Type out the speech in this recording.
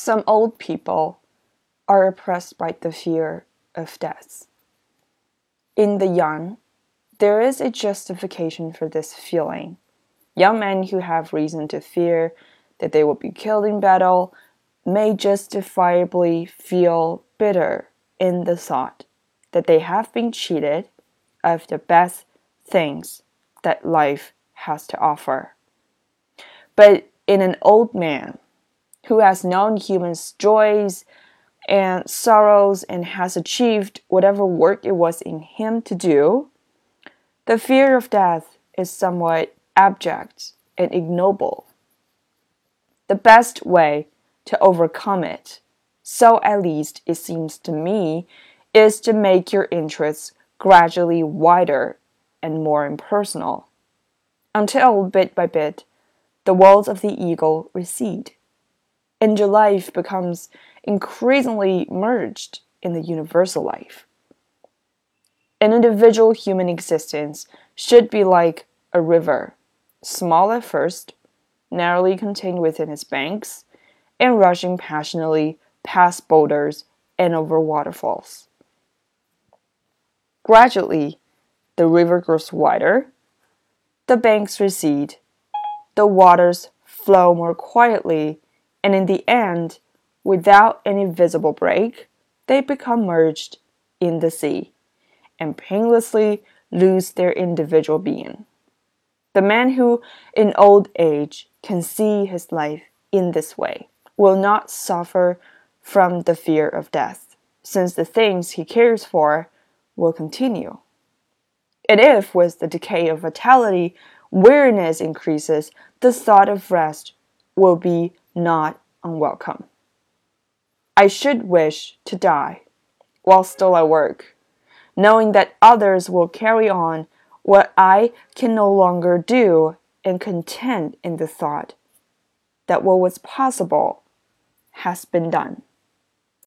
Some old people are oppressed by the fear of death. In the young, there is a justification for this feeling. Young men who have reason to fear that they will be killed in battle may justifiably feel bitter in the thought that they have been cheated of the best things that life has to offer. But in an old man, who has known humans' joys and sorrows and has achieved whatever work it was in him to do, the fear of death is somewhat abject and ignoble. The best way to overcome it, so at least it seems to me, is to make your interests gradually wider and more impersonal, until bit by bit the walls of the ego recede and your life becomes increasingly merged in the universal life. An individual human existence should be like a river, small at first, narrowly contained within its banks, and rushing passionately past boulders and over waterfalls. Gradually, the river grows wider, the banks recede, the waters flow more quietly and in the end, without any visible break, they become merged in the sea and painlessly lose their individual being. The man who, in old age, can see his life in this way will not suffer from the fear of death, since the things he cares for will continue. And if, with the decay of vitality, weariness increases, the thought of rest will be not unwelcome. I should wish to die while still at work, knowing that others will carry on what I can no longer do and content in the thought that what was possible has been done.